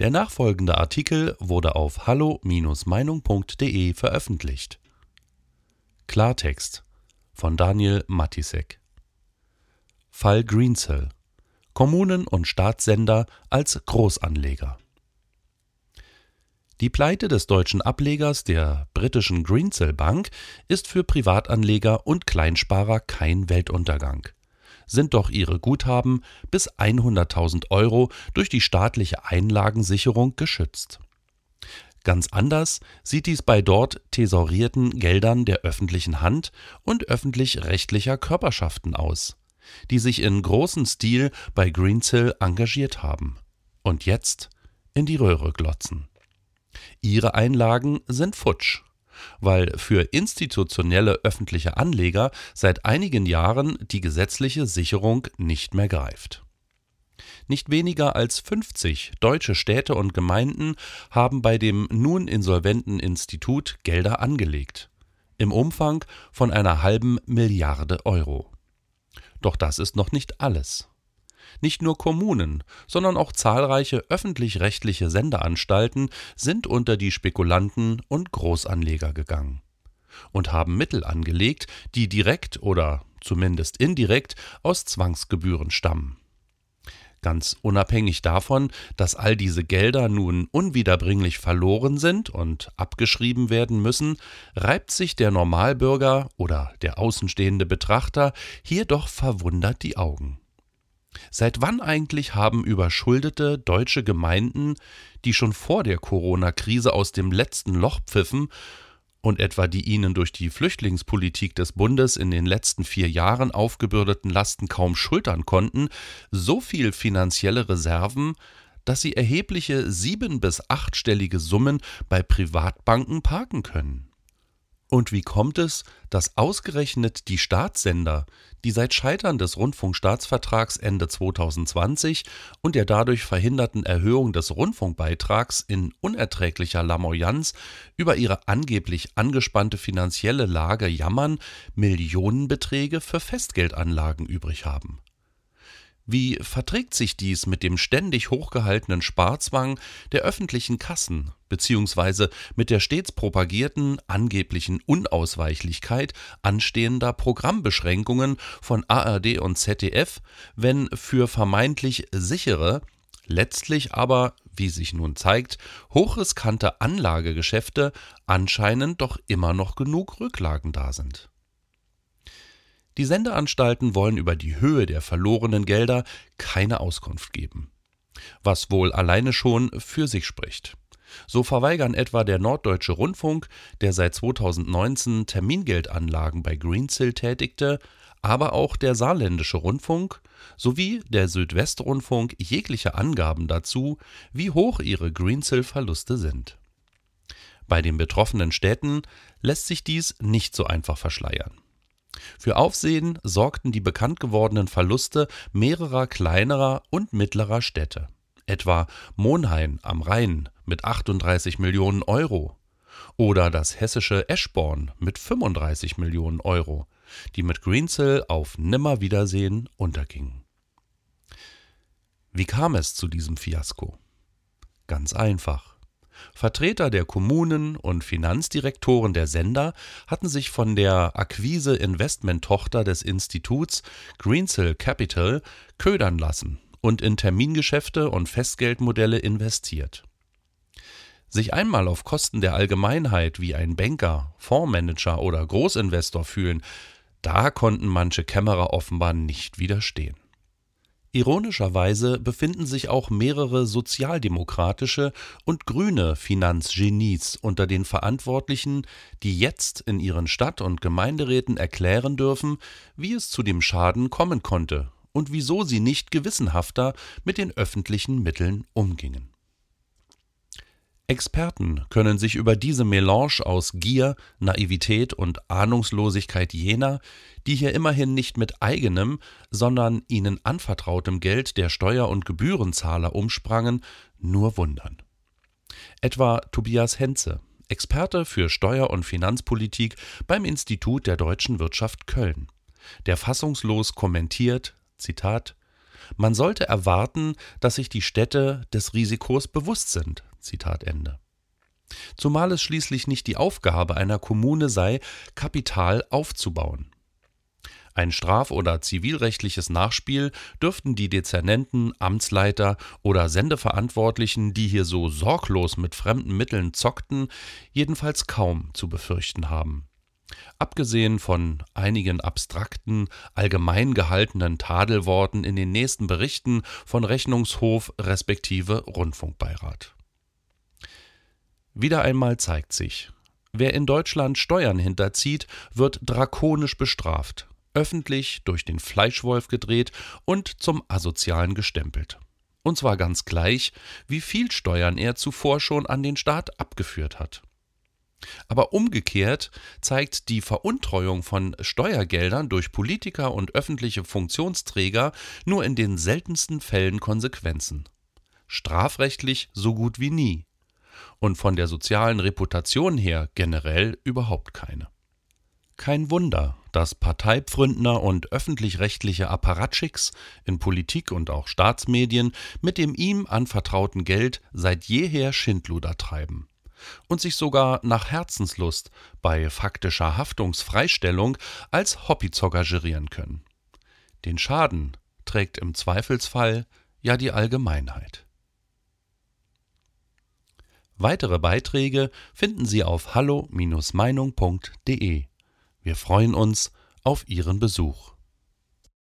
Der nachfolgende Artikel wurde auf hallo-meinung.de veröffentlicht. Klartext von Daniel Matisek. Fall Greensill. Kommunen und Staatssender als Großanleger. Die Pleite des deutschen Ablegers der britischen Greensill Bank ist für Privatanleger und Kleinsparer kein Weltuntergang sind doch ihre Guthaben bis 100.000 Euro durch die staatliche Einlagensicherung geschützt. Ganz anders sieht dies bei dort thesaurierten Geldern der öffentlichen Hand und öffentlich-rechtlicher Körperschaften aus, die sich in großem Stil bei Greensill engagiert haben und jetzt in die Röhre glotzen. Ihre Einlagen sind futsch weil für institutionelle öffentliche Anleger seit einigen Jahren die gesetzliche Sicherung nicht mehr greift. Nicht weniger als 50 deutsche Städte und Gemeinden haben bei dem nun insolventen Institut Gelder angelegt, im Umfang von einer halben Milliarde Euro. Doch das ist noch nicht alles. Nicht nur Kommunen, sondern auch zahlreiche öffentlich-rechtliche Sendeanstalten sind unter die Spekulanten und Großanleger gegangen und haben Mittel angelegt, die direkt oder zumindest indirekt aus Zwangsgebühren stammen. Ganz unabhängig davon, dass all diese Gelder nun unwiederbringlich verloren sind und abgeschrieben werden müssen, reibt sich der Normalbürger oder der außenstehende Betrachter hier doch verwundert die Augen. Seit wann eigentlich haben überschuldete deutsche Gemeinden, die schon vor der Corona-Krise aus dem letzten Loch pfiffen und etwa die ihnen durch die Flüchtlingspolitik des Bundes in den letzten vier Jahren aufgebürdeten Lasten kaum schultern konnten, so viel finanzielle Reserven, dass sie erhebliche sieben- bis achtstellige Summen bei Privatbanken parken können? Und wie kommt es, dass ausgerechnet die Staatssender, die seit Scheitern des Rundfunkstaatsvertrags Ende 2020 und der dadurch verhinderten Erhöhung des Rundfunkbeitrags in unerträglicher Lamoyanz über ihre angeblich angespannte finanzielle Lage jammern, Millionenbeträge für Festgeldanlagen übrig haben? Wie verträgt sich dies mit dem ständig hochgehaltenen Sparzwang der öffentlichen Kassen beziehungsweise mit der stets propagierten angeblichen Unausweichlichkeit anstehender Programmbeschränkungen von ARD und ZDF, wenn für vermeintlich sichere, letztlich aber, wie sich nun zeigt, hochriskante Anlagegeschäfte anscheinend doch immer noch genug Rücklagen da sind die Sendeanstalten wollen über die Höhe der verlorenen Gelder keine Auskunft geben. Was wohl alleine schon für sich spricht. So verweigern etwa der Norddeutsche Rundfunk, der seit 2019 Termingeldanlagen bei Greensill tätigte, aber auch der Saarländische Rundfunk sowie der Südwestrundfunk jegliche Angaben dazu, wie hoch ihre Greensill-Verluste sind. Bei den betroffenen Städten lässt sich dies nicht so einfach verschleiern. Für Aufsehen sorgten die bekannt gewordenen Verluste mehrerer kleinerer und mittlerer Städte, etwa Monhain am Rhein mit 38 Millionen Euro oder das hessische Eschborn mit 35 Millionen Euro, die mit Greensill auf Nimmerwiedersehen untergingen. Wie kam es zu diesem Fiasko? Ganz einfach. Vertreter der Kommunen und Finanzdirektoren der Sender hatten sich von der Akquise-Investment-Tochter des Instituts Greensill Capital ködern lassen und in Termingeschäfte und Festgeldmodelle investiert. Sich einmal auf Kosten der Allgemeinheit wie ein Banker, Fondsmanager oder Großinvestor fühlen, da konnten manche Kämmerer offenbar nicht widerstehen. Ironischerweise befinden sich auch mehrere sozialdemokratische und grüne Finanzgenies unter den Verantwortlichen, die jetzt in ihren Stadt- und Gemeinderäten erklären dürfen, wie es zu dem Schaden kommen konnte und wieso sie nicht gewissenhafter mit den öffentlichen Mitteln umgingen Experten können sich über diese Melange aus Gier, Naivität und Ahnungslosigkeit jener, die hier immerhin nicht mit eigenem, sondern ihnen anvertrautem Geld der Steuer- und Gebührenzahler umsprangen, nur wundern. Etwa Tobias Henze, Experte für Steuer- und Finanzpolitik beim Institut der deutschen Wirtschaft Köln, der fassungslos kommentiert, Zitat, Man sollte erwarten, dass sich die Städte des Risikos bewusst sind. Zitat Ende. Zumal es schließlich nicht die Aufgabe einer Kommune sei, Kapital aufzubauen. Ein straf- oder zivilrechtliches Nachspiel dürften die Dezernenten, Amtsleiter oder Sendeverantwortlichen, die hier so sorglos mit fremden Mitteln zockten, jedenfalls kaum zu befürchten haben. Abgesehen von einigen abstrakten, allgemein gehaltenen Tadelworten in den nächsten Berichten von Rechnungshof respektive Rundfunkbeirat. Wieder einmal zeigt sich, wer in Deutschland Steuern hinterzieht, wird drakonisch bestraft, öffentlich durch den Fleischwolf gedreht und zum Asozialen gestempelt. Und zwar ganz gleich, wie viel Steuern er zuvor schon an den Staat abgeführt hat. Aber umgekehrt zeigt die Veruntreuung von Steuergeldern durch Politiker und öffentliche Funktionsträger nur in den seltensten Fällen Konsequenzen. Strafrechtlich so gut wie nie und von der sozialen Reputation her generell überhaupt keine. Kein Wunder, dass Parteipfründner und öffentlich-rechtliche Apparatschicks in Politik und auch Staatsmedien mit dem ihm anvertrauten Geld seit jeher Schindluder treiben und sich sogar nach Herzenslust bei faktischer Haftungsfreistellung als Hobbyzocker gerieren können. Den Schaden trägt im Zweifelsfall ja die Allgemeinheit. Weitere Beiträge finden Sie auf hallo-meinung.de. Wir freuen uns auf Ihren Besuch.